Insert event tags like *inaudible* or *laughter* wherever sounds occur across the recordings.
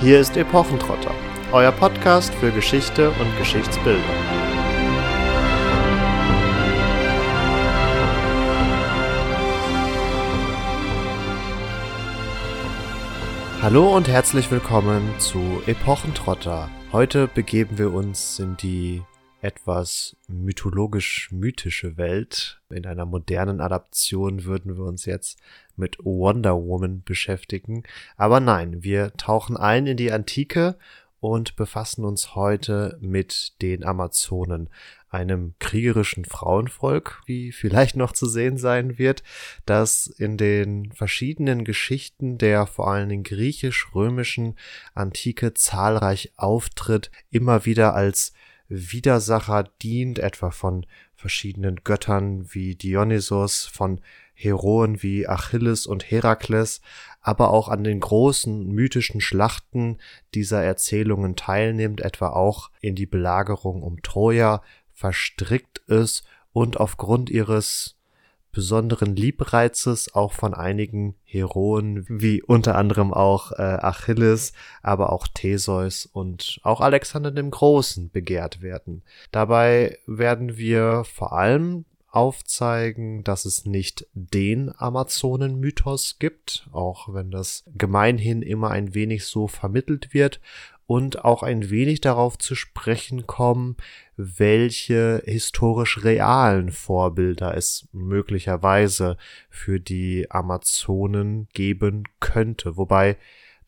Hier ist Epochentrotter, euer Podcast für Geschichte und Geschichtsbildung. Hallo und herzlich willkommen zu Epochentrotter. Heute begeben wir uns in die etwas mythologisch-mythische Welt. In einer modernen Adaption würden wir uns jetzt mit Wonder Woman beschäftigen. Aber nein, wir tauchen ein in die Antike und befassen uns heute mit den Amazonen, einem kriegerischen Frauenvolk, wie vielleicht noch zu sehen sein wird, das in den verschiedenen Geschichten der vor allen Dingen griechisch-römischen Antike zahlreich auftritt, immer wieder als Widersacher dient, etwa von verschiedenen Göttern wie Dionysos, von Heroen wie Achilles und Herakles, aber auch an den großen mythischen Schlachten dieser Erzählungen teilnimmt, etwa auch in die Belagerung um Troja, verstrickt ist und aufgrund ihres besonderen Liebreizes auch von einigen Heroen, wie unter anderem auch äh, Achilles, aber auch Theseus und auch Alexander dem Großen begehrt werden. Dabei werden wir vor allem aufzeigen, dass es nicht den Amazonen-Mythos gibt, auch wenn das gemeinhin immer ein wenig so vermittelt wird, und auch ein wenig darauf zu sprechen kommen, welche historisch realen Vorbilder es möglicherweise für die Amazonen geben könnte. Wobei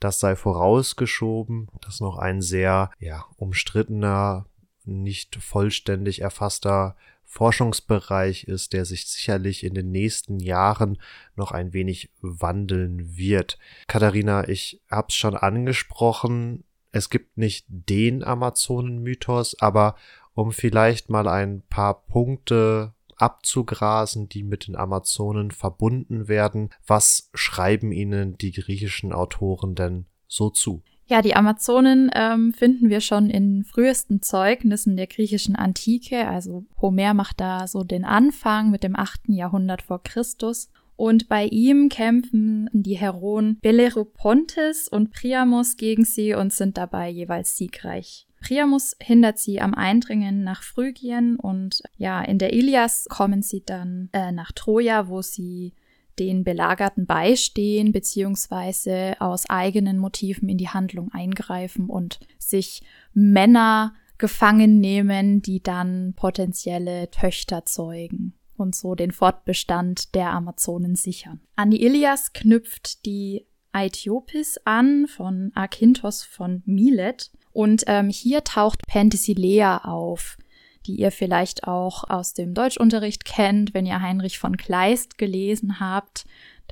das sei vorausgeschoben, dass noch ein sehr ja, umstrittener, nicht vollständig erfasster Forschungsbereich ist, der sich sicherlich in den nächsten Jahren noch ein wenig wandeln wird. Katharina, ich hab's schon angesprochen, es gibt nicht den Amazonen-Mythos, aber um vielleicht mal ein paar Punkte abzugrasen, die mit den Amazonen verbunden werden, was schreiben ihnen die griechischen Autoren denn so zu? Ja, die Amazonen ähm, finden wir schon in frühesten Zeugnissen der griechischen Antike. Also Homer macht da so den Anfang mit dem achten Jahrhundert vor Christus. Und bei ihm kämpfen die Heroen Belleropontes und Priamos gegen sie und sind dabei jeweils siegreich. Priamus hindert sie am Eindringen nach Phrygien und ja, in der Ilias kommen sie dann äh, nach Troja, wo sie den Belagerten beistehen, beziehungsweise aus eigenen Motiven in die Handlung eingreifen und sich Männer gefangen nehmen, die dann potenzielle Töchter zeugen und so den Fortbestand der Amazonen sichern. An die Ilias knüpft die Aethiopis an von Akintos von Milet und ähm, hier taucht Penthesilea auf, die ihr vielleicht auch aus dem Deutschunterricht kennt, wenn ihr Heinrich von Kleist gelesen habt.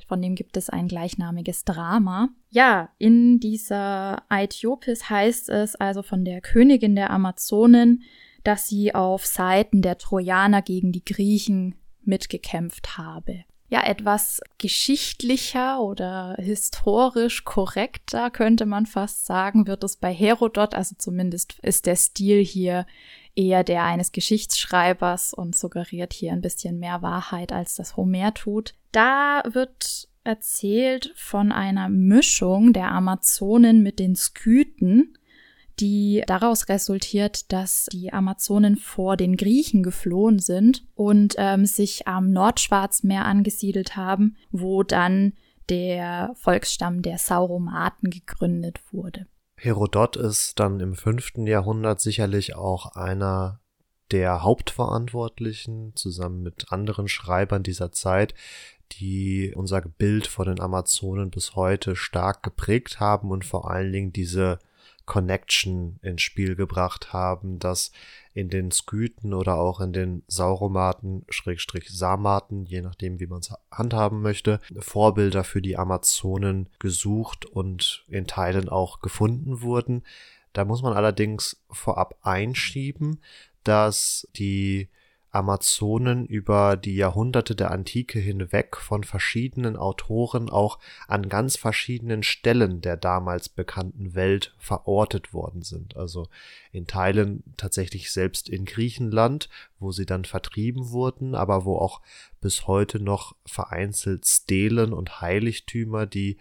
Von dem gibt es ein gleichnamiges Drama. Ja, in dieser Aethiopis heißt es also von der Königin der Amazonen, dass sie auf Seiten der Trojaner gegen die Griechen mitgekämpft habe. Ja, etwas geschichtlicher oder historisch korrekter könnte man fast sagen, wird es bei Herodot, also zumindest ist der Stil hier eher der eines Geschichtsschreibers und suggeriert hier ein bisschen mehr Wahrheit, als das Homer tut. Da wird erzählt von einer Mischung der Amazonen mit den Skythen, die daraus resultiert, dass die Amazonen vor den Griechen geflohen sind und ähm, sich am Nordschwarzmeer angesiedelt haben, wo dann der Volksstamm der Sauromaten gegründet wurde. Herodot ist dann im fünften Jahrhundert sicherlich auch einer der Hauptverantwortlichen zusammen mit anderen Schreibern dieser Zeit, die unser Bild von den Amazonen bis heute stark geprägt haben und vor allen Dingen diese Connection ins Spiel gebracht haben, dass in den Skythen oder auch in den Sauromaten, Schrägstrich Samaten, je nachdem wie man es handhaben möchte, Vorbilder für die Amazonen gesucht und in Teilen auch gefunden wurden. Da muss man allerdings vorab einschieben, dass die Amazonen über die Jahrhunderte der Antike hinweg von verschiedenen Autoren auch an ganz verschiedenen Stellen der damals bekannten Welt verortet worden sind. Also in Teilen tatsächlich selbst in Griechenland, wo sie dann vertrieben wurden, aber wo auch bis heute noch vereinzelt Stelen und Heiligtümer, die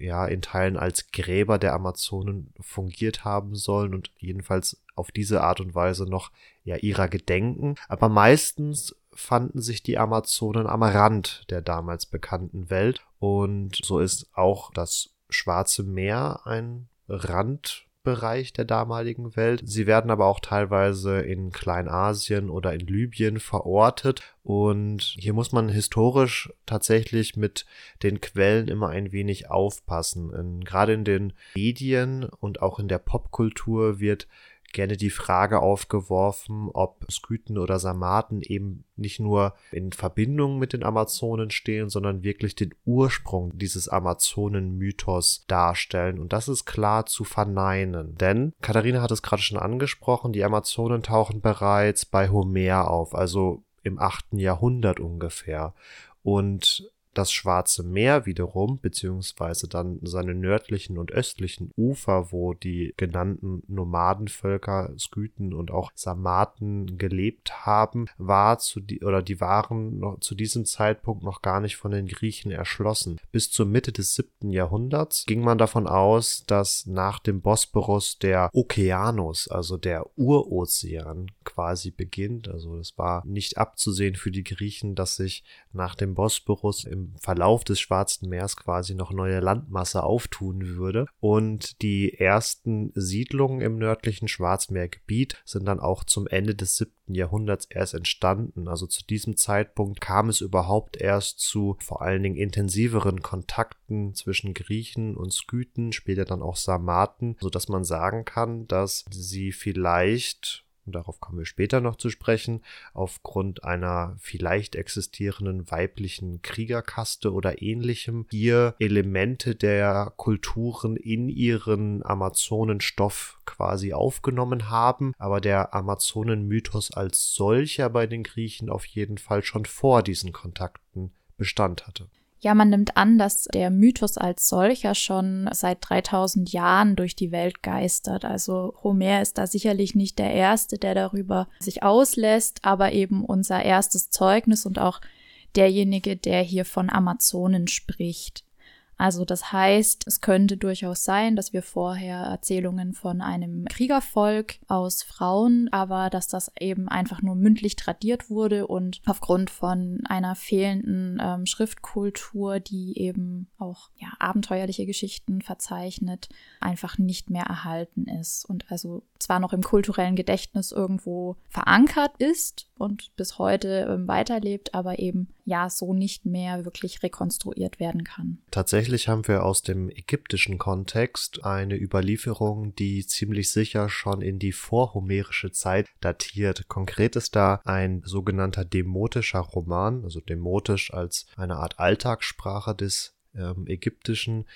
ja in Teilen als Gräber der Amazonen fungiert haben sollen und jedenfalls auf diese Art und Weise noch ja ihrer gedenken. Aber meistens fanden sich die Amazonen am Rand der damals bekannten Welt und so ist auch das Schwarze Meer ein Rand Bereich der damaligen Welt. Sie werden aber auch teilweise in Kleinasien oder in Libyen verortet und hier muss man historisch tatsächlich mit den Quellen immer ein wenig aufpassen. In, gerade in den Medien und auch in der Popkultur wird gerne die Frage aufgeworfen, ob Skythen oder Sarmaten eben nicht nur in Verbindung mit den Amazonen stehen, sondern wirklich den Ursprung dieses Amazonen-Mythos darstellen. Und das ist klar zu verneinen. Denn, Katharina hat es gerade schon angesprochen, die Amazonen tauchen bereits bei Homer auf, also im achten Jahrhundert ungefähr. Und das Schwarze Meer wiederum, beziehungsweise dann seine nördlichen und östlichen Ufer, wo die genannten Nomadenvölker Skythen und auch Sarmaten gelebt haben, war zu die, oder die waren noch zu diesem Zeitpunkt noch gar nicht von den Griechen erschlossen. Bis zur Mitte des siebten Jahrhunderts ging man davon aus, dass nach dem Bosporus der Okeanos, also der Urozean quasi beginnt. Also es war nicht abzusehen für die Griechen, dass sich nach dem Bosporus im im Verlauf des Schwarzen Meers quasi noch neue Landmasse auftun würde. Und die ersten Siedlungen im nördlichen Schwarzmeergebiet sind dann auch zum Ende des siebten Jahrhunderts erst entstanden. Also zu diesem Zeitpunkt kam es überhaupt erst zu vor allen Dingen intensiveren Kontakten zwischen Griechen und Skythen, später dann auch Sarmaten, so dass man sagen kann, dass sie vielleicht und darauf kommen wir später noch zu sprechen, aufgrund einer vielleicht existierenden weiblichen Kriegerkaste oder ähnlichem hier Elemente der Kulturen in ihren Amazonenstoff quasi aufgenommen haben, aber der Amazonenmythos als solcher bei den Griechen auf jeden Fall schon vor diesen Kontakten Bestand hatte. Ja, man nimmt an, dass der Mythos als solcher schon seit 3000 Jahren durch die Welt geistert. Also Homer ist da sicherlich nicht der Erste, der darüber sich auslässt, aber eben unser erstes Zeugnis und auch derjenige, der hier von Amazonen spricht. Also das heißt, es könnte durchaus sein, dass wir vorher Erzählungen von einem Kriegervolk aus Frauen, aber dass das eben einfach nur mündlich tradiert wurde und aufgrund von einer fehlenden ähm, Schriftkultur, die eben auch ja, abenteuerliche Geschichten verzeichnet, einfach nicht mehr erhalten ist. Und also zwar noch im kulturellen Gedächtnis irgendwo verankert ist und bis heute ähm, weiterlebt, aber eben ja so nicht mehr wirklich rekonstruiert werden kann. Tatsächlich haben wir aus dem ägyptischen Kontext eine Überlieferung, die ziemlich sicher schon in die vorhomerische Zeit datiert. Konkret ist da ein sogenannter demotischer Roman, also demotisch als eine Art Alltagssprache des ähm, Ägyptischen,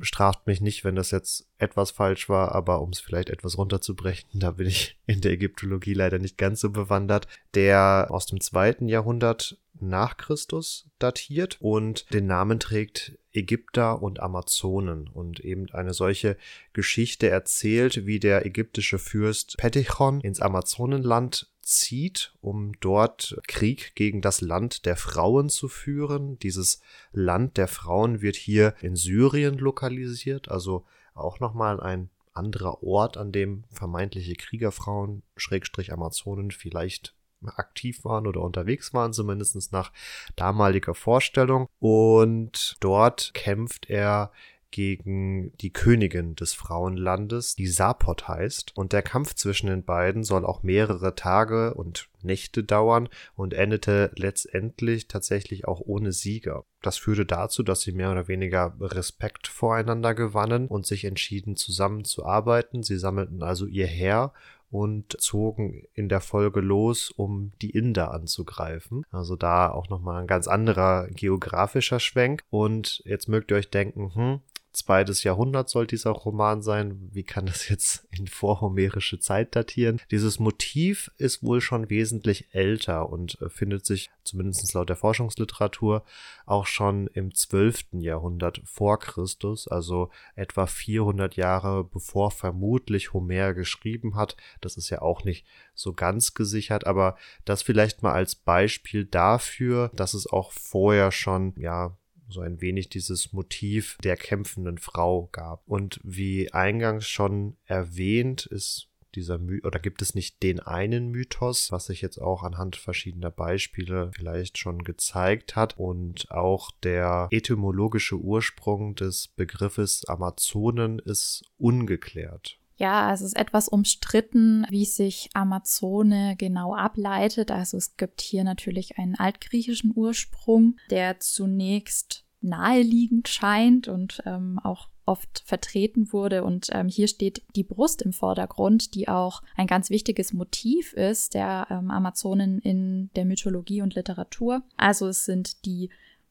straft mich nicht, wenn das jetzt etwas falsch war, aber um es vielleicht etwas runterzubrechen, da bin ich *laughs* in der Ägyptologie leider nicht ganz so bewandert, der aus dem zweiten Jahrhundert nach Christus datiert und den Namen trägt Ägypter und Amazonen und eben eine solche Geschichte erzählt, wie der ägyptische Fürst Petichon ins Amazonenland zieht, um dort Krieg gegen das Land der Frauen zu führen. Dieses Land der Frauen wird hier in Syrien lokalisiert, also auch nochmal ein anderer Ort, an dem vermeintliche Kriegerfrauen, Schrägstrich Amazonen, vielleicht aktiv waren oder unterwegs waren, zumindest nach damaliger Vorstellung. Und dort kämpft er gegen die Königin des Frauenlandes, die Sapot heißt. Und der Kampf zwischen den beiden soll auch mehrere Tage und Nächte dauern und endete letztendlich tatsächlich auch ohne Sieger. Das führte dazu, dass sie mehr oder weniger Respekt voreinander gewannen und sich entschieden zusammenzuarbeiten. Sie sammelten also ihr Heer und zogen in der Folge los, um die Inder anzugreifen. Also da auch nochmal ein ganz anderer geografischer Schwenk. Und jetzt mögt ihr euch denken, hm, zweites Jahrhundert soll dieser Roman sein. Wie kann das jetzt in vorhomerische Zeit datieren? Dieses Motiv ist wohl schon wesentlich älter und äh, findet sich zumindest laut der Forschungsliteratur auch schon im zwölften Jahrhundert vor Christus, also etwa 400 Jahre bevor vermutlich Homer geschrieben hat. Das ist ja auch nicht so ganz gesichert, aber das vielleicht mal als Beispiel dafür, dass es auch vorher schon ja so ein wenig dieses Motiv der kämpfenden Frau gab. Und wie eingangs schon erwähnt, ist dieser My oder gibt es nicht den einen Mythos, was sich jetzt auch anhand verschiedener Beispiele vielleicht schon gezeigt hat und auch der etymologische Ursprung des Begriffes Amazonen ist ungeklärt. Ja, es ist etwas umstritten, wie sich Amazone genau ableitet. Also es gibt hier natürlich einen altgriechischen Ursprung, der zunächst naheliegend scheint und ähm, auch oft vertreten wurde. Und ähm, hier steht die Brust im Vordergrund, die auch ein ganz wichtiges Motiv ist der ähm, Amazonen in der Mythologie und Literatur. Also es sind die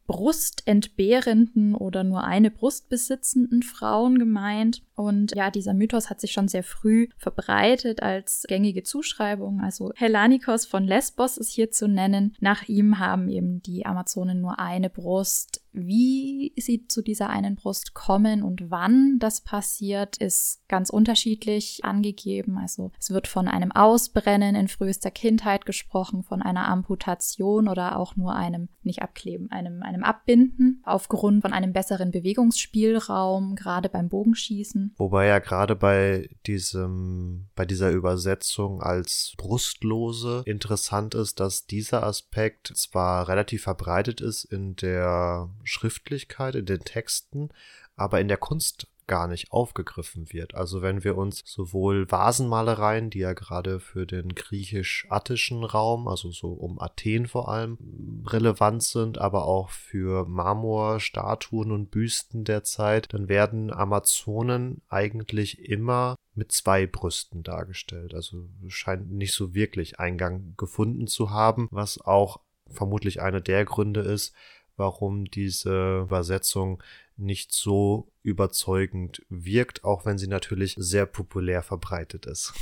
brustentbehrenden oder nur eine Brust besitzenden Frauen gemeint. Und ja, dieser Mythos hat sich schon sehr früh verbreitet als gängige Zuschreibung. Also Hellanikos von Lesbos ist hier zu nennen. Nach ihm haben eben die Amazonen nur eine Brust wie sie zu dieser einen Brust kommen und wann das passiert, ist ganz unterschiedlich angegeben. Also es wird von einem Ausbrennen in frühester Kindheit gesprochen, von einer Amputation oder auch nur einem, nicht abkleben, einem, einem Abbinden aufgrund von einem besseren Bewegungsspielraum, gerade beim Bogenschießen. Wobei ja gerade bei diesem, bei dieser Übersetzung als Brustlose interessant ist, dass dieser Aspekt zwar relativ verbreitet ist in der Schriftlichkeit, in den Texten, aber in der Kunst gar nicht aufgegriffen wird. Also wenn wir uns sowohl Vasenmalereien, die ja gerade für den griechisch-attischen Raum, also so um Athen vor allem, relevant sind, aber auch für Marmor, Statuen und Büsten der Zeit, dann werden Amazonen eigentlich immer mit zwei Brüsten dargestellt. Also scheint nicht so wirklich Eingang gefunden zu haben, was auch vermutlich einer der Gründe ist, warum diese Übersetzung nicht so überzeugend wirkt, auch wenn sie natürlich sehr populär verbreitet ist.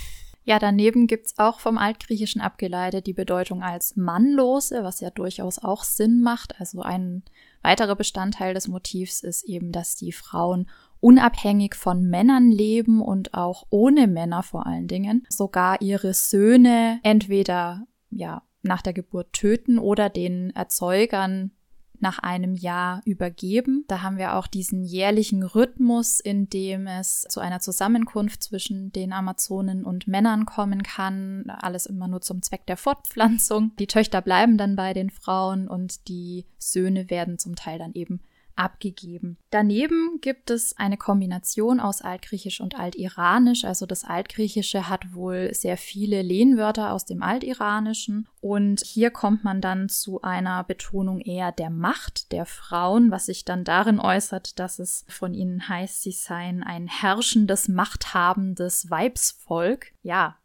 Ja, daneben gibt's auch vom Altgriechischen abgeleitet die Bedeutung als Mannlose, was ja durchaus auch Sinn macht. Also ein weiterer Bestandteil des Motivs ist eben, dass die Frauen unabhängig von Männern leben und auch ohne Männer vor allen Dingen. Sogar ihre Söhne entweder ja nach der Geburt töten oder den Erzeugern nach einem Jahr übergeben. Da haben wir auch diesen jährlichen Rhythmus, in dem es zu einer Zusammenkunft zwischen den Amazonen und Männern kommen kann. Alles immer nur zum Zweck der Fortpflanzung. Die Töchter bleiben dann bei den Frauen und die Söhne werden zum Teil dann eben abgegeben. Daneben gibt es eine Kombination aus Altgriechisch und Altiranisch. Also das Altgriechische hat wohl sehr viele Lehnwörter aus dem Altiranischen. Und hier kommt man dann zu einer Betonung eher der Macht der Frauen, was sich dann darin äußert, dass es von ihnen heißt, sie seien ein herrschendes, machthabendes Weibsvolk. Ja,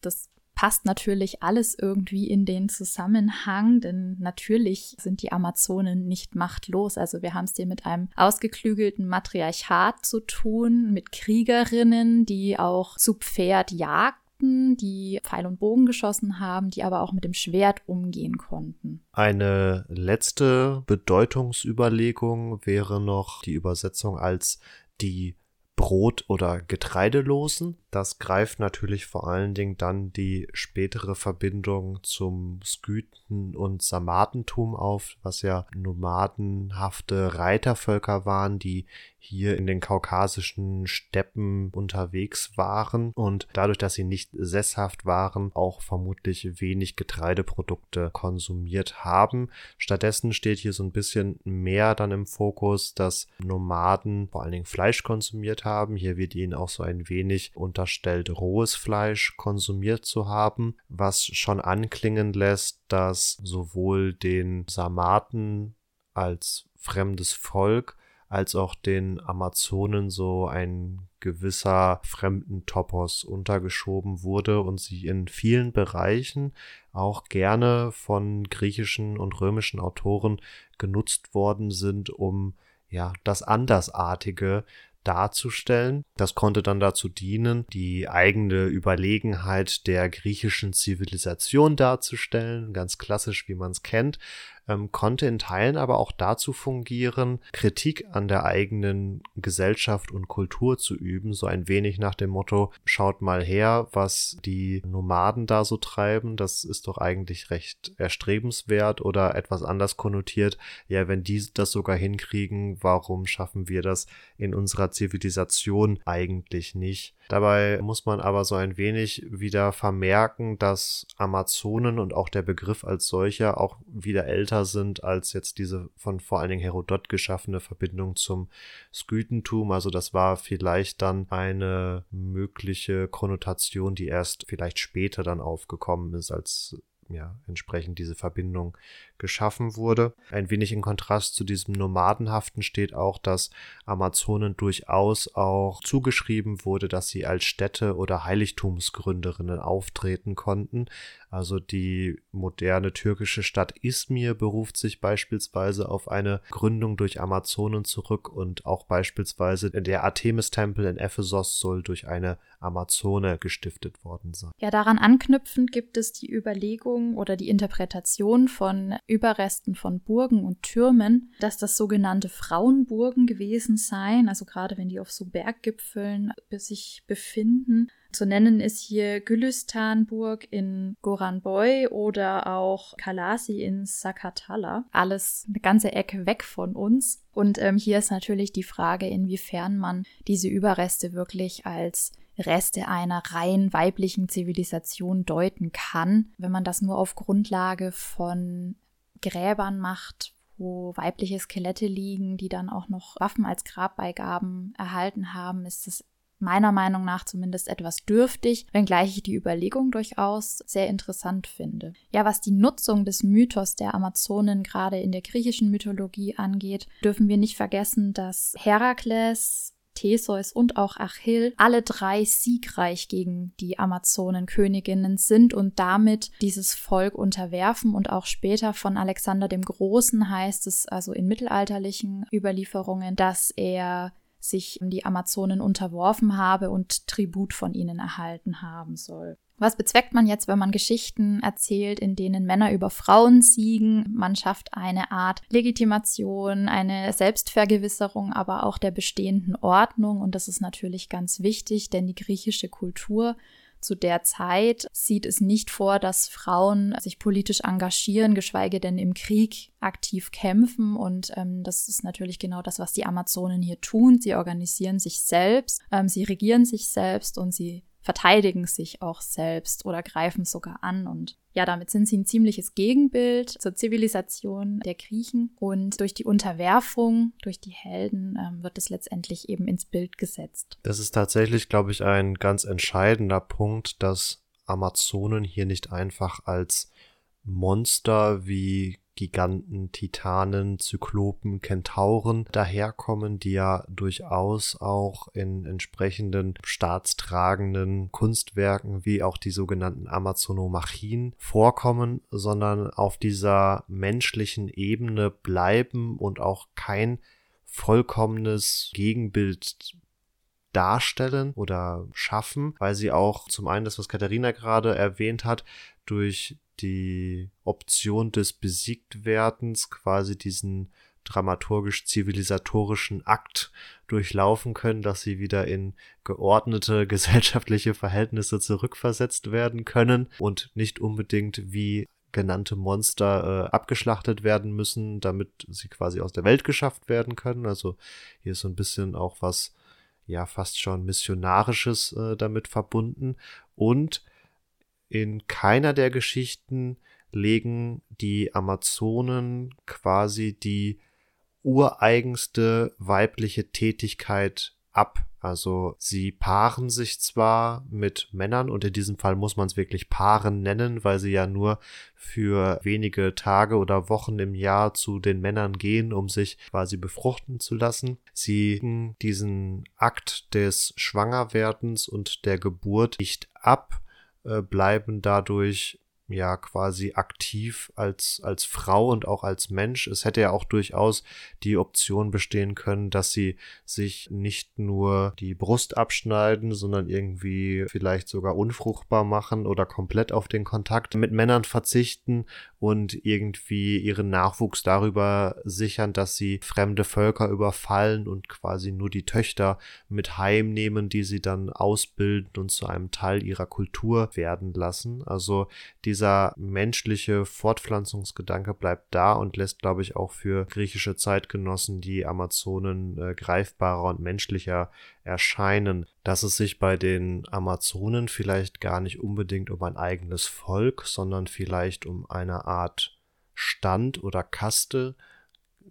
das passt natürlich alles irgendwie in den Zusammenhang, denn natürlich sind die Amazonen nicht machtlos. Also wir haben es hier mit einem ausgeklügelten Matriarchat zu tun, mit Kriegerinnen, die auch zu Pferd jagten, die Pfeil und Bogen geschossen haben, die aber auch mit dem Schwert umgehen konnten. Eine letzte Bedeutungsüberlegung wäre noch die Übersetzung als die Brot- oder Getreidelosen. Das greift natürlich vor allen Dingen dann die spätere Verbindung zum Skythen- und Sarmatentum auf, was ja nomadenhafte Reitervölker waren, die hier in den kaukasischen Steppen unterwegs waren und dadurch, dass sie nicht sesshaft waren, auch vermutlich wenig Getreideprodukte konsumiert haben. Stattdessen steht hier so ein bisschen mehr dann im Fokus, dass Nomaden vor allen Dingen Fleisch konsumiert haben. Hier wird ihnen auch so ein wenig unterstellt, rohes Fleisch konsumiert zu haben, was schon anklingen lässt, dass sowohl den Sarmaten als fremdes Volk als auch den Amazonen so ein gewisser Fremdentopos untergeschoben wurde und sie in vielen Bereichen auch gerne von griechischen und römischen Autoren genutzt worden sind, um ja das Andersartige darzustellen. Das konnte dann dazu dienen, die eigene Überlegenheit der griechischen Zivilisation darzustellen, ganz klassisch, wie man es kennt. Ähm, konnte in Teilen aber auch dazu fungieren, Kritik an der eigenen Gesellschaft und Kultur zu üben, so ein wenig nach dem Motto, schaut mal her, was die Nomaden da so treiben, das ist doch eigentlich recht erstrebenswert oder etwas anders konnotiert, ja, wenn die das sogar hinkriegen, warum schaffen wir das in unserer Zivilisation eigentlich nicht? Dabei muss man aber so ein wenig wieder vermerken, dass Amazonen und auch der Begriff als solcher auch wieder älter sind als jetzt diese von vor allen Dingen Herodot geschaffene Verbindung zum Skythentum. Also das war vielleicht dann eine mögliche Konnotation, die erst vielleicht später dann aufgekommen ist, als ja, entsprechend diese Verbindung geschaffen wurde. Ein wenig in Kontrast zu diesem Nomadenhaften steht auch, dass Amazonen durchaus auch zugeschrieben wurde, dass sie als Städte oder Heiligtumsgründerinnen auftreten konnten. Also die moderne türkische Stadt Izmir beruft sich beispielsweise auf eine Gründung durch Amazonen zurück und auch beispielsweise der Artemis-Tempel in Ephesos soll durch eine Amazone gestiftet worden sein. Ja, daran anknüpfend gibt es die Überlegung oder die Interpretation von Überresten von Burgen und Türmen, dass das sogenannte Frauenburgen gewesen seien, also gerade wenn die auf so Berggipfeln sich befinden. Zu nennen ist hier Gülistanburg in Goranboy oder auch Kalasi in Sakatala. Alles eine ganze Ecke weg von uns. Und ähm, hier ist natürlich die Frage, inwiefern man diese Überreste wirklich als Reste einer rein weiblichen Zivilisation deuten kann, wenn man das nur auf Grundlage von Gräbern macht, wo weibliche Skelette liegen, die dann auch noch Waffen als Grabbeigaben erhalten haben, ist es meiner Meinung nach zumindest etwas dürftig, wenngleich ich die Überlegung durchaus sehr interessant finde. Ja, was die Nutzung des Mythos der Amazonen gerade in der griechischen Mythologie angeht, dürfen wir nicht vergessen, dass Herakles Theseus und auch Achill alle drei siegreich gegen die Amazonenköniginnen sind und damit dieses Volk unterwerfen und auch später von Alexander dem Großen heißt es also in mittelalterlichen Überlieferungen, dass er sich die Amazonen unterworfen habe und Tribut von ihnen erhalten haben soll. Was bezweckt man jetzt, wenn man Geschichten erzählt, in denen Männer über Frauen siegen? Man schafft eine Art Legitimation, eine Selbstvergewisserung, aber auch der bestehenden Ordnung. Und das ist natürlich ganz wichtig, denn die griechische Kultur zu der Zeit sieht es nicht vor, dass Frauen sich politisch engagieren, geschweige denn im Krieg aktiv kämpfen. Und ähm, das ist natürlich genau das, was die Amazonen hier tun. Sie organisieren sich selbst, ähm, sie regieren sich selbst und sie verteidigen sich auch selbst oder greifen sogar an. Und ja, damit sind sie ein ziemliches Gegenbild zur Zivilisation der Griechen. Und durch die Unterwerfung, durch die Helden, ähm, wird es letztendlich eben ins Bild gesetzt. Das ist tatsächlich, glaube ich, ein ganz entscheidender Punkt, dass Amazonen hier nicht einfach als Monster wie Giganten, Titanen, Zyklopen, Kentauren daherkommen, die ja durchaus auch in entsprechenden staatstragenden Kunstwerken wie auch die sogenannten Amazonomachien vorkommen, sondern auf dieser menschlichen Ebene bleiben und auch kein vollkommenes Gegenbild darstellen oder schaffen, weil sie auch zum einen das, was Katharina gerade erwähnt hat, durch die Option des Besiegtwerdens quasi diesen dramaturgisch-zivilisatorischen Akt durchlaufen können, dass sie wieder in geordnete *laughs* gesellschaftliche Verhältnisse zurückversetzt werden können und nicht unbedingt wie genannte Monster äh, abgeschlachtet werden müssen, damit sie quasi aus der Welt geschafft werden können. Also hier ist so ein bisschen auch was ja fast schon missionarisches äh, damit verbunden und in keiner der Geschichten legen die Amazonen quasi die ureigenste weibliche Tätigkeit ab. Also sie paaren sich zwar mit Männern und in diesem Fall muss man es wirklich Paaren nennen, weil sie ja nur für wenige Tage oder Wochen im Jahr zu den Männern gehen, um sich quasi befruchten zu lassen. Sie diesen Akt des Schwangerwerdens und der Geburt nicht ab, äh, bleiben dadurch ja quasi aktiv als, als Frau und auch als Mensch. Es hätte ja auch durchaus die Option bestehen können, dass sie sich nicht nur die Brust abschneiden, sondern irgendwie vielleicht sogar unfruchtbar machen oder komplett auf den Kontakt mit Männern verzichten und irgendwie ihren Nachwuchs darüber sichern, dass sie fremde Völker überfallen und quasi nur die Töchter mit heimnehmen, die sie dann ausbilden und zu einem Teil ihrer Kultur werden lassen. Also dieser menschliche Fortpflanzungsgedanke bleibt da und lässt, glaube ich, auch für griechische Zeitgenossen die Amazonen äh, greifbarer und menschlicher erscheinen, dass es sich bei den Amazonen vielleicht gar nicht unbedingt um ein eigenes Volk, sondern vielleicht um eine Art Stand oder Kaste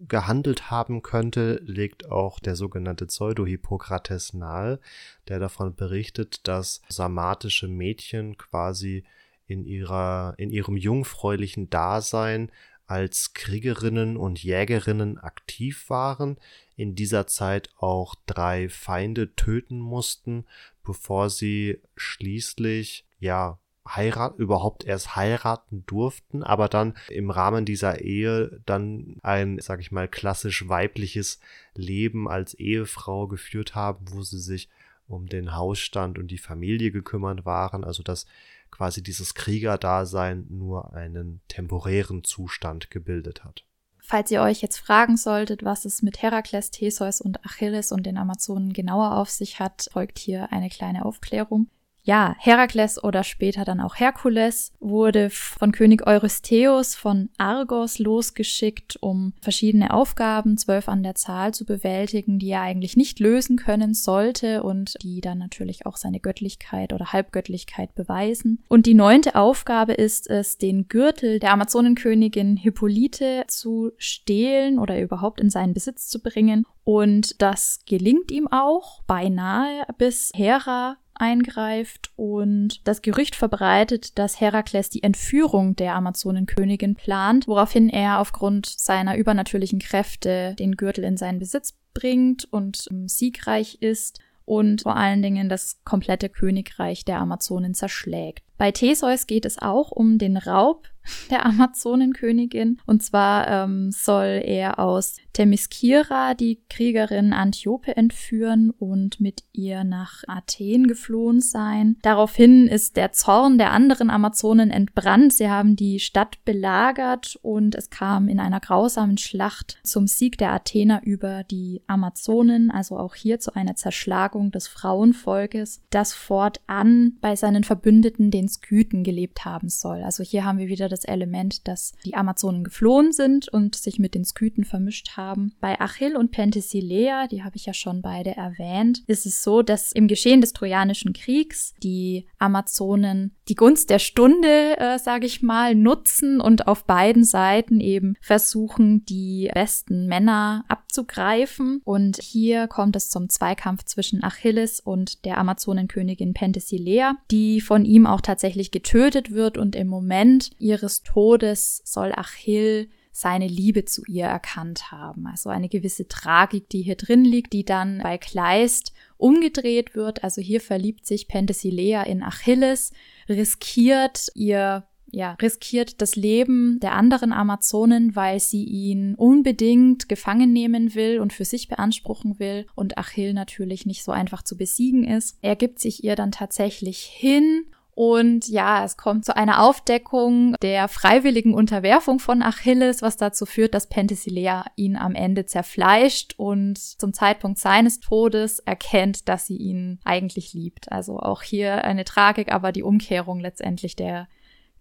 gehandelt haben könnte, legt auch der sogenannte Pseudo-Hippokrates nahe, der davon berichtet, dass samatische Mädchen quasi in ihrer, in ihrem jungfräulichen Dasein als Kriegerinnen und Jägerinnen aktiv waren, in dieser Zeit auch drei Feinde töten mussten, bevor sie schließlich, ja, heirat, überhaupt erst heiraten durften, aber dann im Rahmen dieser Ehe dann ein, sag ich mal, klassisch weibliches Leben als Ehefrau geführt haben, wo sie sich um den Hausstand und die Familie gekümmert waren, also dass quasi dieses Kriegerdasein nur einen temporären Zustand gebildet hat. Falls ihr euch jetzt fragen solltet, was es mit Herakles, Theseus und Achilles und den Amazonen genauer auf sich hat, folgt hier eine kleine Aufklärung. Ja, Herakles oder später dann auch Herkules wurde von König Eurystheus von Argos losgeschickt, um verschiedene Aufgaben, zwölf an der Zahl, zu bewältigen, die er eigentlich nicht lösen können sollte und die dann natürlich auch seine Göttlichkeit oder Halbgöttlichkeit beweisen. Und die neunte Aufgabe ist es, den Gürtel der Amazonenkönigin Hippolyte zu stehlen oder überhaupt in seinen Besitz zu bringen. Und das gelingt ihm auch beinahe, bis Hera eingreift und das Gerücht verbreitet, dass Herakles die Entführung der Amazonenkönigin plant, woraufhin er aufgrund seiner übernatürlichen Kräfte den Gürtel in seinen Besitz bringt und ähm, siegreich ist und vor allen Dingen das komplette Königreich der Amazonen zerschlägt. Bei Theseus geht es auch um den Raub *laughs* der Amazonenkönigin. Und zwar ähm, soll er aus Themiskira die Kriegerin Antiope entführen und mit ihr nach Athen geflohen sein. Daraufhin ist der Zorn der anderen Amazonen entbrannt. Sie haben die Stadt belagert und es kam in einer grausamen Schlacht zum Sieg der Athener über die Amazonen, also auch hier zu einer Zerschlagung des Frauenvolkes, das fortan bei seinen Verbündeten den Skythen gelebt haben soll. Also hier haben wir wieder das Element, dass die Amazonen geflohen sind und sich mit den Skythen vermischt haben. Bei Achill und Penthesilea, die habe ich ja schon beide erwähnt, ist es so, dass im Geschehen des Trojanischen Kriegs die Amazonen die Gunst der Stunde, äh, sage ich mal, nutzen und auf beiden Seiten eben versuchen, die besten Männer abzugreifen. Und hier kommt es zum Zweikampf zwischen Achilles und der Amazonenkönigin Penthesilea, die von ihm auch tatsächlich getötet wird und im Moment ihres Todes soll Achill seine Liebe zu ihr erkannt haben. Also eine gewisse Tragik, die hier drin liegt, die dann bei Kleist umgedreht wird. Also hier verliebt sich Penthesilea in Achilles, riskiert ihr ja, riskiert das Leben der anderen Amazonen, weil sie ihn unbedingt gefangen nehmen will und für sich beanspruchen will und Achill natürlich nicht so einfach zu besiegen ist. Er gibt sich ihr dann tatsächlich hin und ja, es kommt zu einer Aufdeckung der freiwilligen Unterwerfung von Achilles, was dazu führt, dass Penthesilea ihn am Ende zerfleischt und zum Zeitpunkt seines Todes erkennt, dass sie ihn eigentlich liebt. Also auch hier eine Tragik, aber die Umkehrung letztendlich der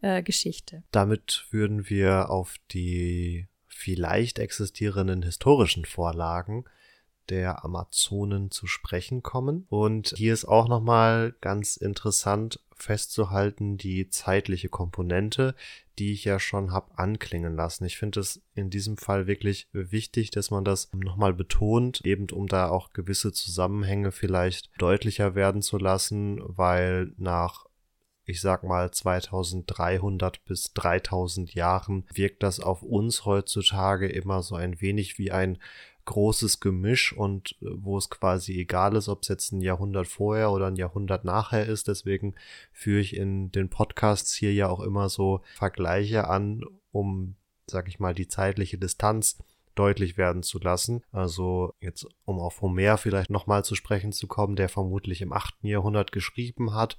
äh, Geschichte. Damit würden wir auf die vielleicht existierenden historischen Vorlagen der Amazonen zu sprechen kommen. Und hier ist auch nochmal ganz interessant festzuhalten, die zeitliche Komponente, die ich ja schon habe anklingen lassen. Ich finde es in diesem Fall wirklich wichtig, dass man das nochmal betont, eben um da auch gewisse Zusammenhänge vielleicht deutlicher werden zu lassen, weil nach ich sag mal 2300 bis 3000 Jahren wirkt das auf uns heutzutage immer so ein wenig wie ein großes Gemisch und äh, wo es quasi egal ist, ob es jetzt ein Jahrhundert vorher oder ein Jahrhundert nachher ist. Deswegen führe ich in den Podcasts hier ja auch immer so Vergleiche an, um, sag ich mal, die zeitliche Distanz deutlich werden zu lassen. Also jetzt, um auf Homer vielleicht nochmal zu sprechen zu kommen, der vermutlich im 8. Jahrhundert geschrieben hat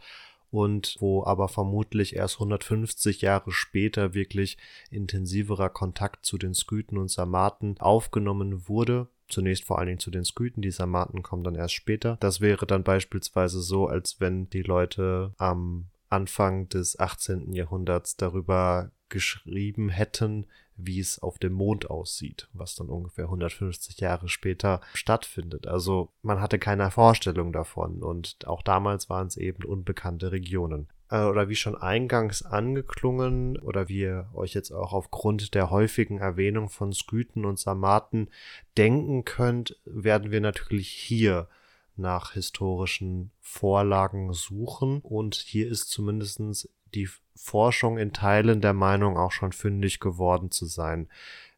und wo aber vermutlich erst 150 Jahre später wirklich intensiverer Kontakt zu den Skythen und Sarmaten aufgenommen wurde. Zunächst vor allen Dingen zu den Skythen, die Sarmaten kommen dann erst später. Das wäre dann beispielsweise so, als wenn die Leute am Anfang des 18. Jahrhunderts darüber geschrieben hätten, wie es auf dem Mond aussieht, was dann ungefähr 150 Jahre später stattfindet. Also man hatte keine Vorstellung davon und auch damals waren es eben unbekannte Regionen. Äh, oder wie schon eingangs angeklungen oder wie ihr euch jetzt auch aufgrund der häufigen Erwähnung von Skythen und Sarmaten denken könnt, werden wir natürlich hier nach historischen Vorlagen suchen und hier ist zumindestens die Forschung in Teilen der Meinung auch schon fündig geworden zu sein.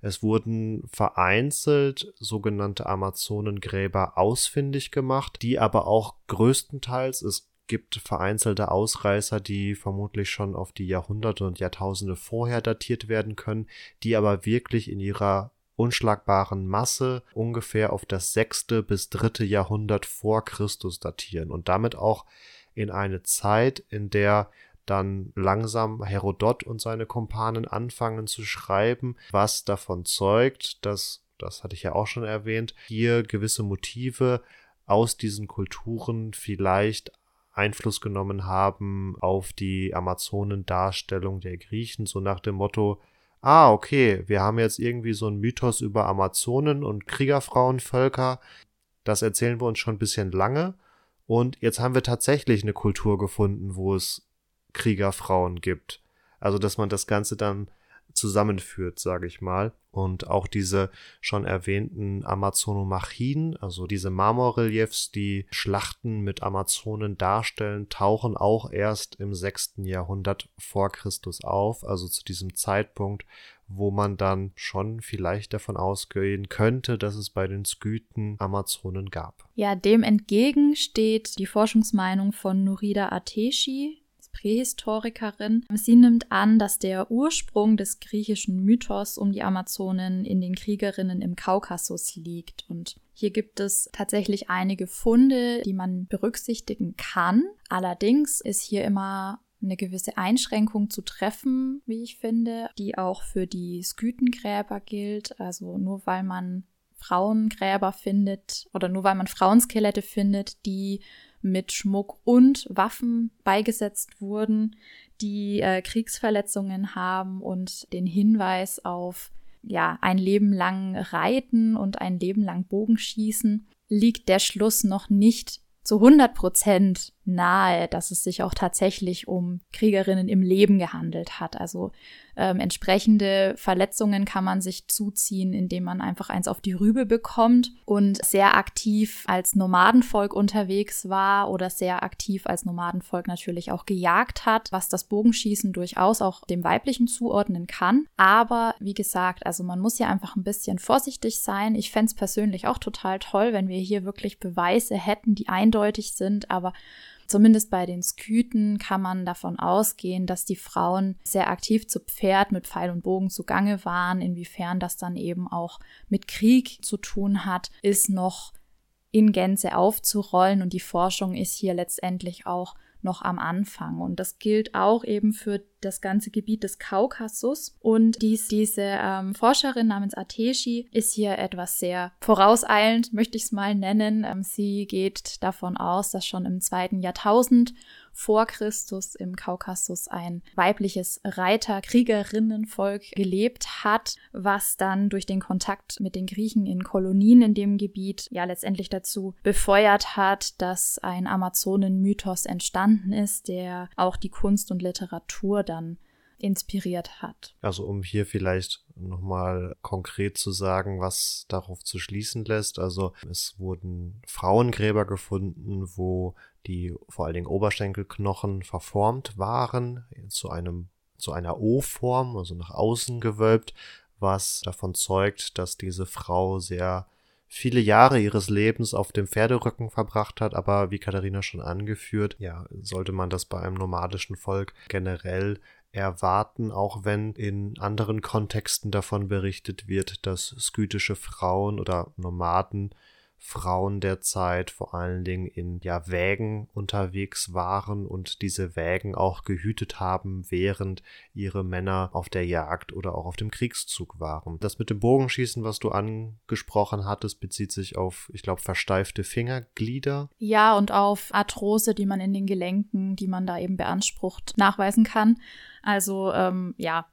Es wurden vereinzelt sogenannte Amazonengräber ausfindig gemacht, die aber auch größtenteils, es gibt vereinzelte Ausreißer, die vermutlich schon auf die Jahrhunderte und Jahrtausende vorher datiert werden können, die aber wirklich in ihrer unschlagbaren Masse ungefähr auf das sechste bis dritte Jahrhundert vor Christus datieren und damit auch in eine Zeit, in der dann langsam Herodot und seine Kumpanen anfangen zu schreiben, was davon zeugt, dass, das hatte ich ja auch schon erwähnt, hier gewisse Motive aus diesen Kulturen vielleicht Einfluss genommen haben auf die Amazonendarstellung der Griechen, so nach dem Motto, ah, okay, wir haben jetzt irgendwie so einen Mythos über Amazonen und Kriegerfrauenvölker, das erzählen wir uns schon ein bisschen lange, und jetzt haben wir tatsächlich eine Kultur gefunden, wo es Kriegerfrauen gibt. Also, dass man das Ganze dann zusammenführt, sage ich mal. Und auch diese schon erwähnten Amazonomachien, also diese Marmorreliefs, die Schlachten mit Amazonen darstellen, tauchen auch erst im sechsten Jahrhundert vor Christus auf, also zu diesem Zeitpunkt, wo man dann schon vielleicht davon ausgehen könnte, dass es bei den Skythen Amazonen gab. Ja, dem entgegen steht die Forschungsmeinung von Nurida Ateshi, Prähistorikerin. Sie nimmt an, dass der Ursprung des griechischen Mythos um die Amazonen in den Kriegerinnen im Kaukasus liegt. Und hier gibt es tatsächlich einige Funde, die man berücksichtigen kann. Allerdings ist hier immer eine gewisse Einschränkung zu treffen, wie ich finde, die auch für die Skythengräber gilt. Also nur weil man Frauengräber findet oder nur weil man Frauenskelette findet, die mit Schmuck und Waffen beigesetzt wurden, die äh, Kriegsverletzungen haben und den Hinweis auf ja, ein Leben lang Reiten und ein Leben lang Bogenschießen, liegt der Schluss noch nicht zu 100 Prozent nahe, dass es sich auch tatsächlich um Kriegerinnen im Leben gehandelt hat. Also ähm, entsprechende Verletzungen kann man sich zuziehen, indem man einfach eins auf die Rübe bekommt und sehr aktiv als Nomadenvolk unterwegs war oder sehr aktiv als Nomadenvolk natürlich auch gejagt hat, was das Bogenschießen durchaus auch dem Weiblichen zuordnen kann. Aber wie gesagt, also man muss ja einfach ein bisschen vorsichtig sein. Ich fände es persönlich auch total toll, wenn wir hier wirklich Beweise hätten, die eindeutig sind, aber Zumindest bei den Skythen kann man davon ausgehen, dass die Frauen sehr aktiv zu Pferd mit Pfeil und Bogen zugange waren. Inwiefern das dann eben auch mit Krieg zu tun hat, ist noch in Gänze aufzurollen und die Forschung ist hier letztendlich auch noch am Anfang. Und das gilt auch eben für das ganze Gebiet des Kaukasus. Und dies, diese ähm, Forscherin namens Ateshi ist hier etwas sehr vorauseilend, möchte ich es mal nennen. Ähm, sie geht davon aus, dass schon im zweiten Jahrtausend vor Christus im Kaukasus ein weibliches Reiter-Kriegerinnenvolk gelebt hat, was dann durch den Kontakt mit den Griechen in Kolonien in dem Gebiet ja letztendlich dazu befeuert hat, dass ein Amazonen-Mythos entstanden ist, der auch die Kunst und Literatur dann inspiriert hat. Also um hier vielleicht nochmal konkret zu sagen, was darauf zu schließen lässt. Also es wurden Frauengräber gefunden, wo die vor allen Dingen Oberschenkelknochen verformt waren zu einem zu einer O-Form, also nach außen gewölbt, was davon zeugt, dass diese Frau sehr viele Jahre ihres Lebens auf dem Pferderücken verbracht hat, aber wie Katharina schon angeführt, ja, sollte man das bei einem nomadischen Volk generell erwarten, auch wenn in anderen Kontexten davon berichtet wird, dass skytische Frauen oder Nomaden Frauen der Zeit vor allen Dingen in ja Wägen unterwegs waren und diese Wägen auch gehütet haben, während ihre Männer auf der Jagd oder auch auf dem Kriegszug waren. Das mit dem Bogenschießen, was du angesprochen hattest, bezieht sich auf, ich glaube, versteifte Fingerglieder. Ja, und auf Arthrose, die man in den Gelenken, die man da eben beansprucht, nachweisen kann. Also ähm, ja,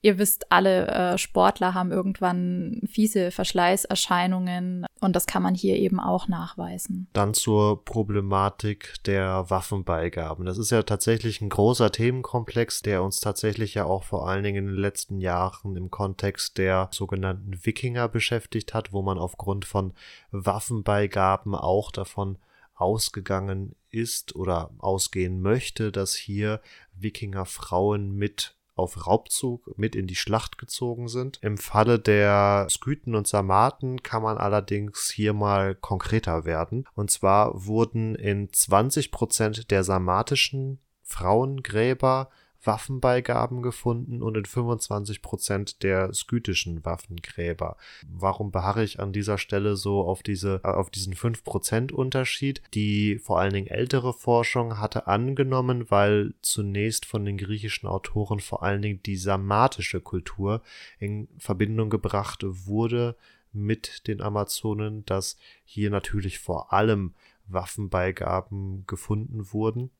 Ihr wisst, alle äh, Sportler haben irgendwann fiese Verschleißerscheinungen und das kann man hier eben auch nachweisen. Dann zur Problematik der Waffenbeigaben. Das ist ja tatsächlich ein großer Themenkomplex, der uns tatsächlich ja auch vor allen Dingen in den letzten Jahren im Kontext der sogenannten Wikinger beschäftigt hat, wo man aufgrund von Waffenbeigaben auch davon ausgegangen ist oder ausgehen möchte, dass hier Wikinger Frauen mit auf Raubzug mit in die Schlacht gezogen sind. Im Falle der Skythen und Sarmaten kann man allerdings hier mal konkreter werden. Und zwar wurden in 20 Prozent der sarmatischen Frauengräber Waffenbeigaben gefunden und in 25 Prozent der skytischen Waffengräber. Warum beharre ich an dieser Stelle so auf diese, äh, auf diesen 5 Prozent Unterschied? Die vor allen Dingen ältere Forschung hatte angenommen, weil zunächst von den griechischen Autoren vor allen Dingen die sarmatische Kultur in Verbindung gebracht wurde mit den Amazonen, dass hier natürlich vor allem Waffenbeigaben gefunden wurden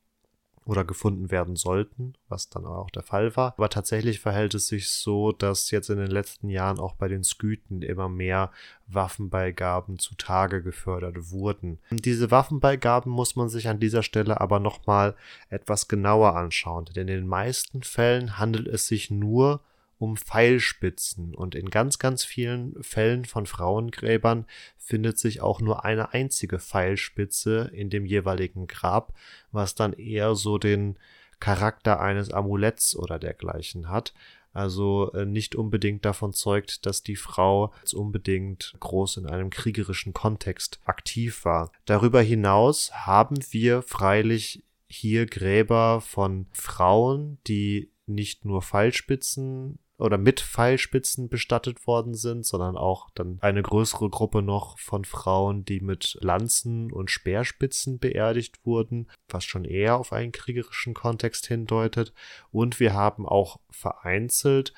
oder gefunden werden sollten, was dann auch der Fall war. Aber tatsächlich verhält es sich so, dass jetzt in den letzten Jahren auch bei den Skythen immer mehr Waffenbeigaben zutage gefördert wurden. Diese Waffenbeigaben muss man sich an dieser Stelle aber nochmal etwas genauer anschauen, denn in den meisten Fällen handelt es sich nur um Pfeilspitzen und in ganz, ganz vielen Fällen von Frauengräbern findet sich auch nur eine einzige Pfeilspitze in dem jeweiligen Grab, was dann eher so den Charakter eines Amuletts oder dergleichen hat. Also äh, nicht unbedingt davon zeugt, dass die Frau unbedingt groß in einem kriegerischen Kontext aktiv war. Darüber hinaus haben wir freilich hier Gräber von Frauen, die nicht nur Pfeilspitzen oder mit Pfeilspitzen bestattet worden sind, sondern auch dann eine größere Gruppe noch von Frauen, die mit Lanzen und Speerspitzen beerdigt wurden, was schon eher auf einen kriegerischen Kontext hindeutet. Und wir haben auch vereinzelt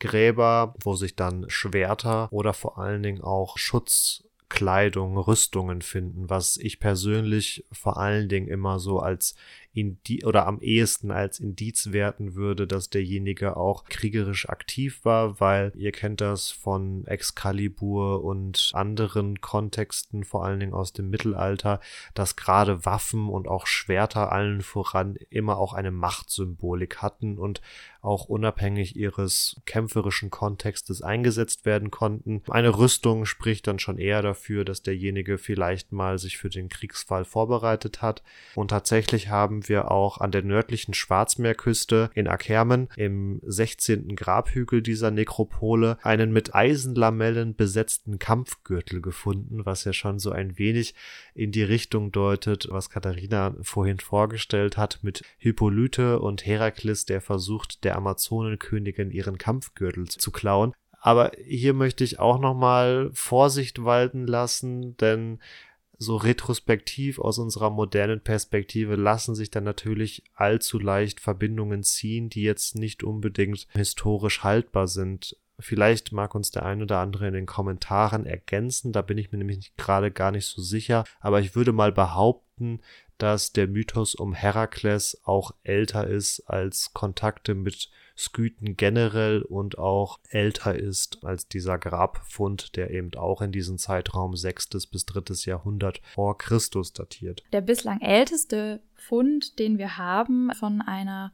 Gräber, wo sich dann Schwerter oder vor allen Dingen auch Schutz Kleidung, Rüstungen finden, was ich persönlich vor allen Dingen immer so als Indi oder am ehesten als Indiz werten würde, dass derjenige auch kriegerisch aktiv war, weil ihr kennt das von Excalibur und anderen Kontexten, vor allen Dingen aus dem Mittelalter, dass gerade Waffen und auch Schwerter allen voran immer auch eine Machtsymbolik hatten und auch unabhängig ihres kämpferischen Kontextes eingesetzt werden konnten. Eine Rüstung spricht dann schon eher dafür, dass derjenige vielleicht mal sich für den Kriegsfall vorbereitet hat. Und tatsächlich haben wir auch an der nördlichen Schwarzmeerküste in Akermen im 16. Grabhügel dieser Nekropole einen mit Eisenlamellen besetzten Kampfgürtel gefunden, was ja schon so ein wenig in die Richtung deutet, was Katharina vorhin vorgestellt hat mit Hippolyte und Herakles, der versucht, der Amazonenkönigin ihren Kampfgürtel zu klauen. Aber hier möchte ich auch nochmal Vorsicht walten lassen, denn so retrospektiv aus unserer modernen Perspektive lassen sich dann natürlich allzu leicht Verbindungen ziehen, die jetzt nicht unbedingt historisch haltbar sind. Vielleicht mag uns der ein oder andere in den Kommentaren ergänzen, da bin ich mir nämlich gerade gar nicht so sicher, aber ich würde mal behaupten, dass der Mythos um Herakles auch älter ist als Kontakte mit Skythen generell und auch älter ist als dieser Grabfund, der eben auch in diesem Zeitraum 6. bis 3. Jahrhundert vor Christus datiert. Der bislang älteste Fund, den wir haben von einer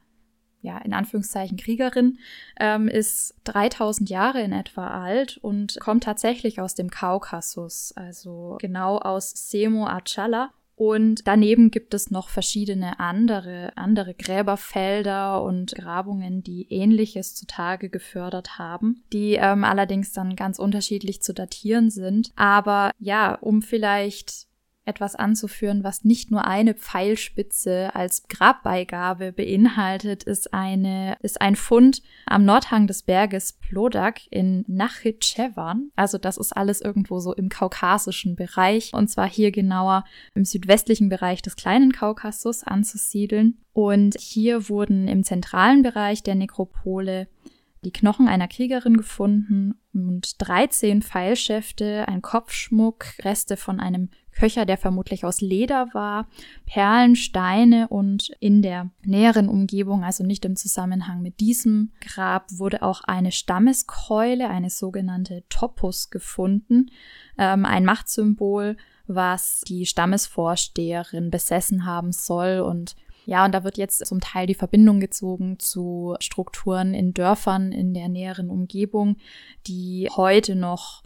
ja, in Anführungszeichen Kriegerin, ähm, ist 3000 Jahre in etwa alt und kommt tatsächlich aus dem Kaukasus, also genau aus Semo Achala Und daneben gibt es noch verschiedene andere, andere Gräberfelder und Grabungen, die Ähnliches zutage gefördert haben, die ähm, allerdings dann ganz unterschiedlich zu datieren sind. Aber ja, um vielleicht etwas anzuführen, was nicht nur eine Pfeilspitze als Grabbeigabe beinhaltet, ist eine, ist ein Fund am Nordhang des Berges Plodak in Nachitschewan. Also das ist alles irgendwo so im kaukasischen Bereich und zwar hier genauer im südwestlichen Bereich des kleinen Kaukasus anzusiedeln. Und hier wurden im zentralen Bereich der Nekropole die Knochen einer Kriegerin gefunden und 13 Pfeilschäfte, ein Kopfschmuck, Reste von einem Köcher, der vermutlich aus Leder war, Perlen, Steine und in der näheren Umgebung, also nicht im Zusammenhang mit diesem Grab, wurde auch eine Stammeskeule, eine sogenannte Topus gefunden, ähm, ein Machtsymbol, was die Stammesvorsteherin besessen haben soll und ja, und da wird jetzt zum Teil die Verbindung gezogen zu Strukturen in Dörfern in der näheren Umgebung, die heute noch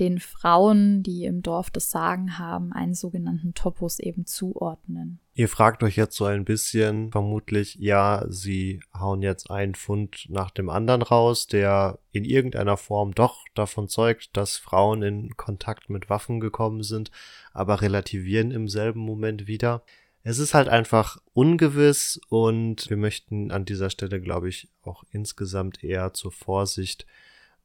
den Frauen, die im Dorf das Sagen haben, einen sogenannten Topos eben zuordnen. Ihr fragt euch jetzt so ein bisschen vermutlich, ja, sie hauen jetzt einen Fund nach dem anderen raus, der in irgendeiner Form doch davon zeugt, dass Frauen in Kontakt mit Waffen gekommen sind, aber relativieren im selben Moment wieder. Es ist halt einfach ungewiss und wir möchten an dieser Stelle, glaube ich, auch insgesamt eher zur Vorsicht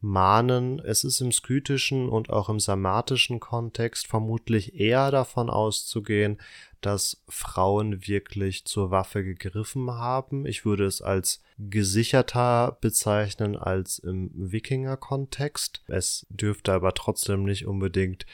mahnen. Es ist im skytischen und auch im sarmatischen Kontext vermutlich eher davon auszugehen, dass Frauen wirklich zur Waffe gegriffen haben. Ich würde es als gesicherter bezeichnen als im Wikinger-Kontext. Es dürfte aber trotzdem nicht unbedingt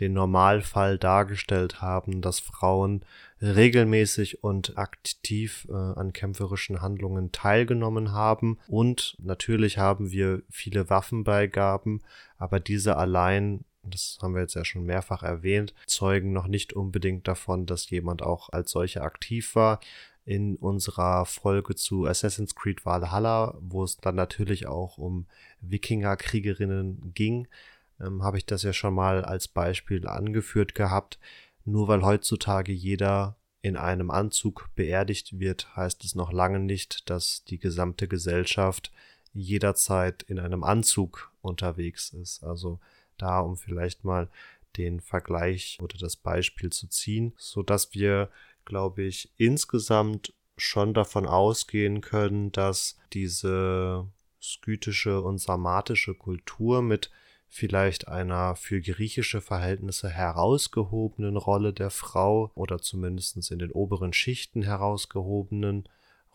den Normalfall dargestellt haben, dass Frauen regelmäßig und aktiv äh, an kämpferischen Handlungen teilgenommen haben. Und natürlich haben wir viele Waffenbeigaben, aber diese allein das haben wir jetzt ja schon mehrfach erwähnt, zeugen noch nicht unbedingt davon, dass jemand auch als solcher aktiv war. In unserer Folge zu Assassin's Creed Valhalla, wo es dann natürlich auch um Wikingerkriegerinnen ging, ähm, habe ich das ja schon mal als Beispiel angeführt gehabt. Nur weil heutzutage jeder in einem Anzug beerdigt wird, heißt es noch lange nicht, dass die gesamte Gesellschaft jederzeit in einem Anzug unterwegs ist. Also da, um vielleicht mal den Vergleich oder das Beispiel zu ziehen, so dass wir, glaube ich, insgesamt schon davon ausgehen können, dass diese skytische und sarmatische Kultur mit vielleicht einer für griechische Verhältnisse herausgehobenen Rolle der Frau oder zumindest in den oberen Schichten herausgehobenen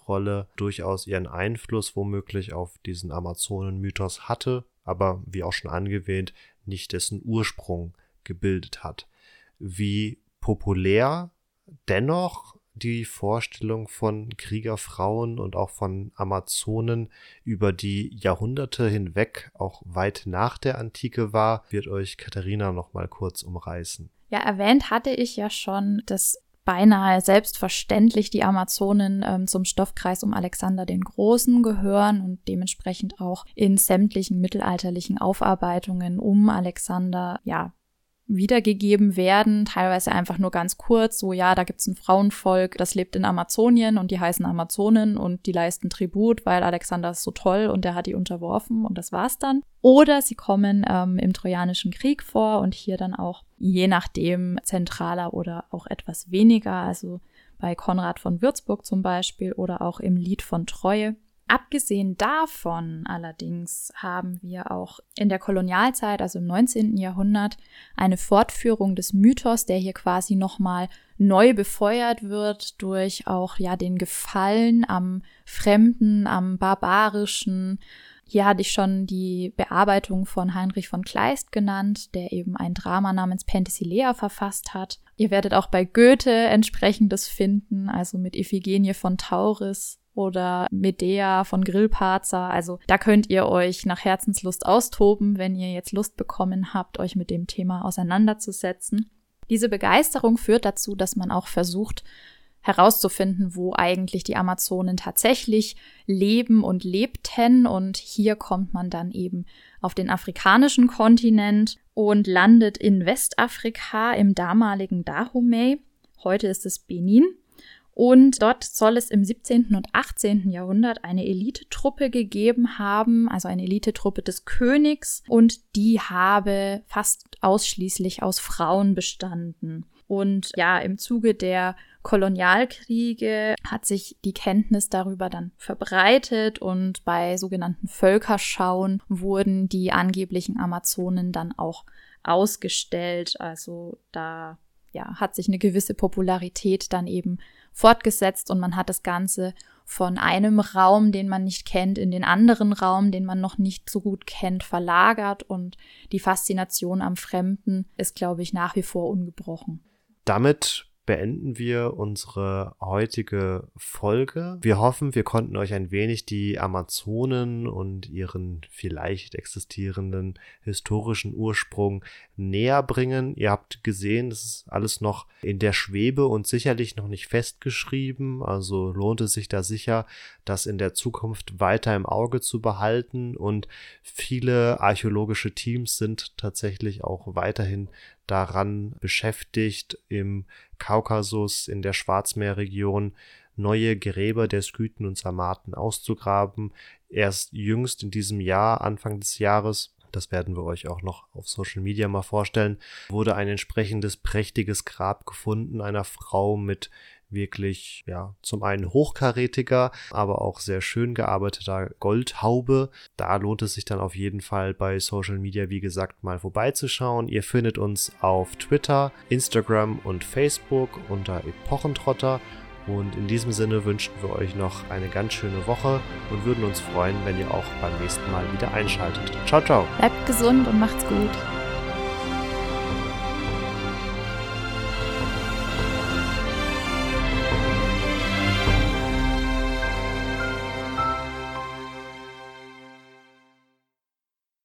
Rolle durchaus ihren Einfluss womöglich auf diesen Amazonen-Mythos hatte, aber wie auch schon angewähnt, nicht dessen Ursprung gebildet hat. Wie populär dennoch die Vorstellung von Kriegerfrauen und auch von Amazonen über die Jahrhunderte hinweg, auch weit nach der Antike war, wird euch Katharina noch mal kurz umreißen. Ja, erwähnt hatte ich ja schon, dass beinahe selbstverständlich die Amazonen ähm, zum Stoffkreis um Alexander den Großen gehören und dementsprechend auch in sämtlichen mittelalterlichen Aufarbeitungen um Alexander ja wiedergegeben werden, teilweise einfach nur ganz kurz, so ja, da gibt's ein Frauenvolk, das lebt in Amazonien und die heißen Amazonen und die leisten Tribut, weil Alexander ist so toll und der hat die unterworfen und das war's dann. Oder sie kommen ähm, im Trojanischen Krieg vor und hier dann auch je nachdem zentraler oder auch etwas weniger, also bei Konrad von Würzburg zum Beispiel oder auch im Lied von Treue. Abgesehen davon allerdings haben wir auch in der Kolonialzeit, also im 19. Jahrhundert, eine Fortführung des Mythos, der hier quasi nochmal neu befeuert wird durch auch ja den Gefallen am Fremden, am Barbarischen. Hier hatte ich schon die Bearbeitung von Heinrich von Kleist genannt, der eben ein Drama namens Penthesilea verfasst hat. Ihr werdet auch bei Goethe entsprechendes finden, also mit Iphigenie von Tauris oder Medea von Grillparzer. Also da könnt ihr euch nach Herzenslust austoben, wenn ihr jetzt Lust bekommen habt, euch mit dem Thema auseinanderzusetzen. Diese Begeisterung führt dazu, dass man auch versucht, herauszufinden, wo eigentlich die Amazonen tatsächlich leben und lebten. Und hier kommt man dann eben auf den afrikanischen Kontinent und landet in Westafrika im damaligen Dahomey. Heute ist es Benin. Und dort soll es im 17. und 18. Jahrhundert eine Elitetruppe gegeben haben, also eine Elitetruppe des Königs, und die habe fast ausschließlich aus Frauen bestanden. Und ja, im Zuge der Kolonialkriege hat sich die Kenntnis darüber dann verbreitet und bei sogenannten Völkerschauen wurden die angeblichen Amazonen dann auch ausgestellt. Also da ja, hat sich eine gewisse Popularität dann eben fortgesetzt und man hat das Ganze von einem Raum, den man nicht kennt, in den anderen Raum, den man noch nicht so gut kennt, verlagert und die Faszination am Fremden ist, glaube ich, nach wie vor ungebrochen. Damit beenden wir unsere heutige Folge. Wir hoffen, wir konnten euch ein wenig die Amazonen und ihren vielleicht existierenden historischen Ursprung näher bringen. Ihr habt gesehen, das ist alles noch in der Schwebe und sicherlich noch nicht festgeschrieben. Also lohnt es sich da sicher, das in der Zukunft weiter im Auge zu behalten. Und viele archäologische Teams sind tatsächlich auch weiterhin daran beschäftigt, im Kaukasus, in der Schwarzmeerregion neue Gräber der Skythen und Sarmaten auszugraben. Erst jüngst in diesem Jahr, Anfang des Jahres, das werden wir euch auch noch auf Social Media mal vorstellen, wurde ein entsprechendes prächtiges Grab gefunden einer Frau mit wirklich, ja, zum einen hochkarätiger, aber auch sehr schön gearbeiteter Goldhaube. Da lohnt es sich dann auf jeden Fall bei Social Media, wie gesagt, mal vorbeizuschauen. Ihr findet uns auf Twitter, Instagram und Facebook unter Epochentrotter. Und in diesem Sinne wünschen wir euch noch eine ganz schöne Woche und würden uns freuen, wenn ihr auch beim nächsten Mal wieder einschaltet. Ciao, ciao. Bleibt gesund und macht's gut.